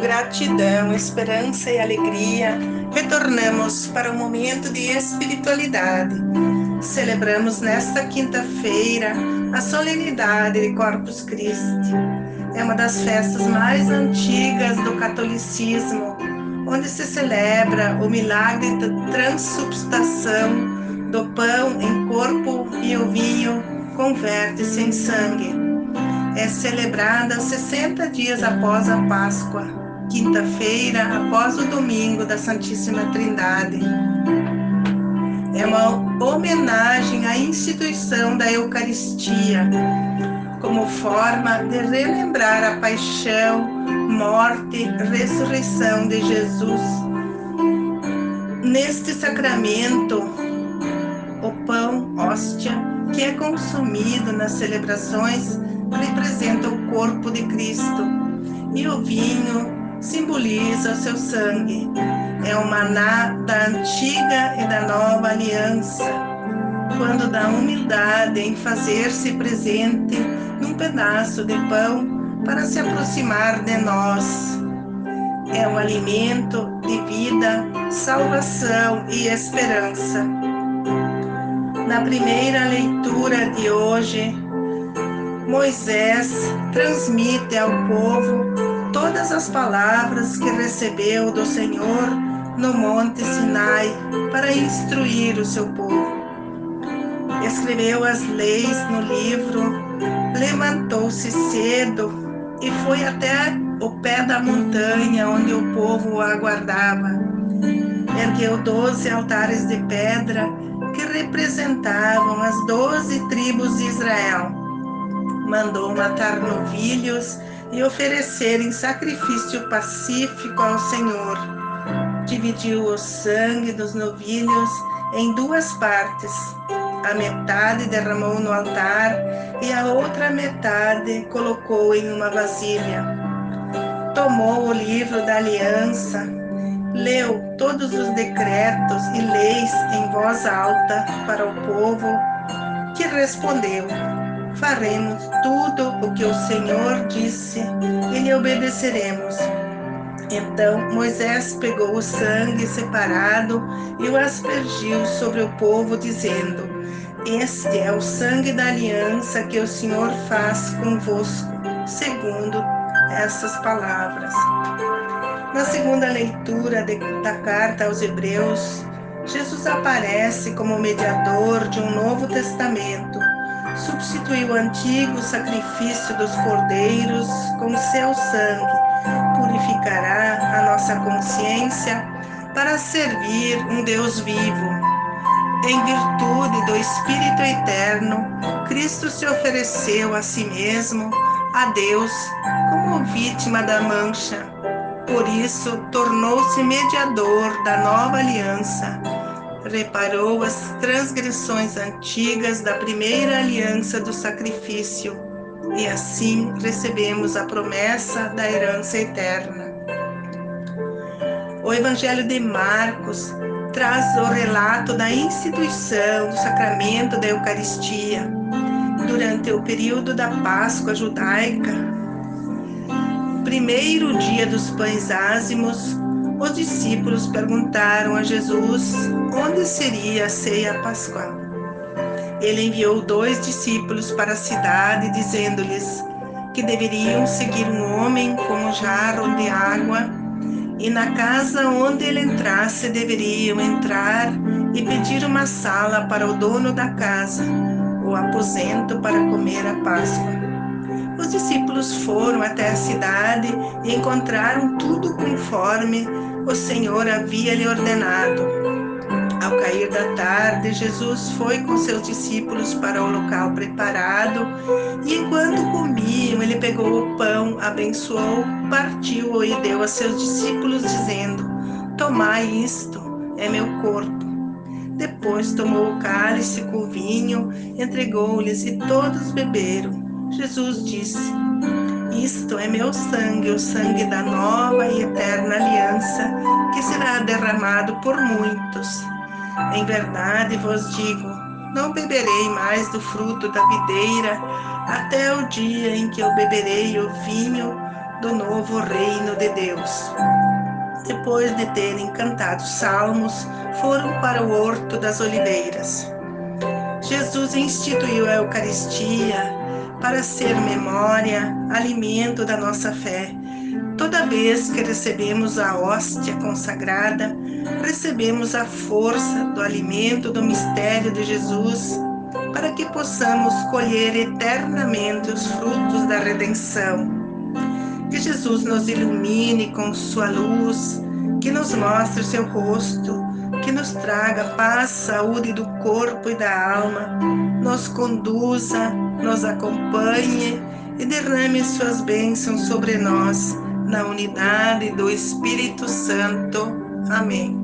gratidão, esperança e alegria, retornamos para o momento de espiritualidade. Celebramos nesta quinta-feira a solenidade de Corpus Christi. É uma das festas mais antigas do catolicismo, onde se celebra o milagre da transubstação do pão em corpo e o vinho converte-se em sangue. É celebrada 60 dias após a Páscoa, quinta-feira após o domingo da Santíssima Trindade. É uma homenagem à instituição da Eucaristia, como forma de relembrar a paixão, morte, ressurreição de Jesus. Neste sacramento, o pão, hóstia, que é consumido nas celebrações, representa o corpo de Cristo, e o vinho simboliza o seu sangue. É o maná da antiga e da nova aliança, quando da humildade em fazer-se presente num pedaço de pão para se aproximar de nós. É um alimento de vida, salvação e esperança. Na primeira leitura de hoje, Moisés transmite ao povo todas as palavras que recebeu do Senhor no Monte Sinai para instruir o seu povo. Escreveu as leis no livro, levantou-se cedo e foi até o pé da montanha onde o povo o aguardava. Ergueu doze altares de pedra que representavam as doze tribos de Israel. Mandou matar novilhos e oferecer em sacrifício pacífico ao Senhor. Dividiu o sangue dos novilhos em duas partes. A metade derramou no altar e a outra metade colocou em uma vasilha. Tomou o livro da aliança, leu todos os decretos e leis em voz alta para o povo, que respondeu: Faremos tudo o que o Senhor disse e lhe obedeceremos. Então Moisés pegou o sangue separado e o aspergiu sobre o povo, dizendo: Este é o sangue da aliança que o Senhor faz convosco, segundo essas palavras. Na segunda leitura da carta aos Hebreus, Jesus aparece como mediador de um novo testamento. Substituiu o antigo sacrifício dos cordeiros com seu sangue. Purificará a nossa consciência para servir um Deus vivo. Em virtude do Espírito Eterno, Cristo se ofereceu a si mesmo, a Deus, como vítima da mancha por isso, tornou-se mediador da nova aliança. Reparou as transgressões antigas da primeira aliança do sacrifício, e assim recebemos a promessa da herança eterna. O Evangelho de Marcos traz o relato da instituição do sacramento da Eucaristia. Durante o período da Páscoa judaica, primeiro dia dos pães ázimos, os discípulos perguntaram a Jesus onde seria a ceia pascual. Ele enviou dois discípulos para a cidade, dizendo-lhes que deveriam seguir um homem com um jarro de água e na casa onde ele entrasse deveriam entrar e pedir uma sala para o dono da casa, o aposento para comer a Páscoa. Os discípulos foram até a cidade e encontraram tudo conforme o Senhor havia lhe ordenado. Ao cair da tarde, Jesus foi com seus discípulos para o local preparado e, enquanto comiam, ele pegou o pão, abençoou, partiu-o e deu a seus discípulos, dizendo: Tomai isto, é meu corpo. Depois tomou o cálice com vinho, entregou-lhes e todos beberam. Jesus disse: Isto é meu sangue, o sangue da nova e eterna aliança, que será derramado por muitos. Em verdade vos digo: não beberei mais do fruto da videira até o dia em que eu beberei o vinho do novo reino de Deus. Depois de terem cantado salmos, foram para o Horto das Oliveiras. Jesus instituiu a Eucaristia para ser memória, alimento da nossa fé. Toda vez que recebemos a hóstia consagrada, recebemos a força do alimento do mistério de Jesus, para que possamos colher eternamente os frutos da redenção. Que Jesus nos ilumine com sua luz, que nos mostre seu rosto, que nos traga paz, saúde do corpo e da alma, nos conduza, nos acompanhe e derrame suas bênçãos sobre nós, na unidade do Espírito Santo. Amém.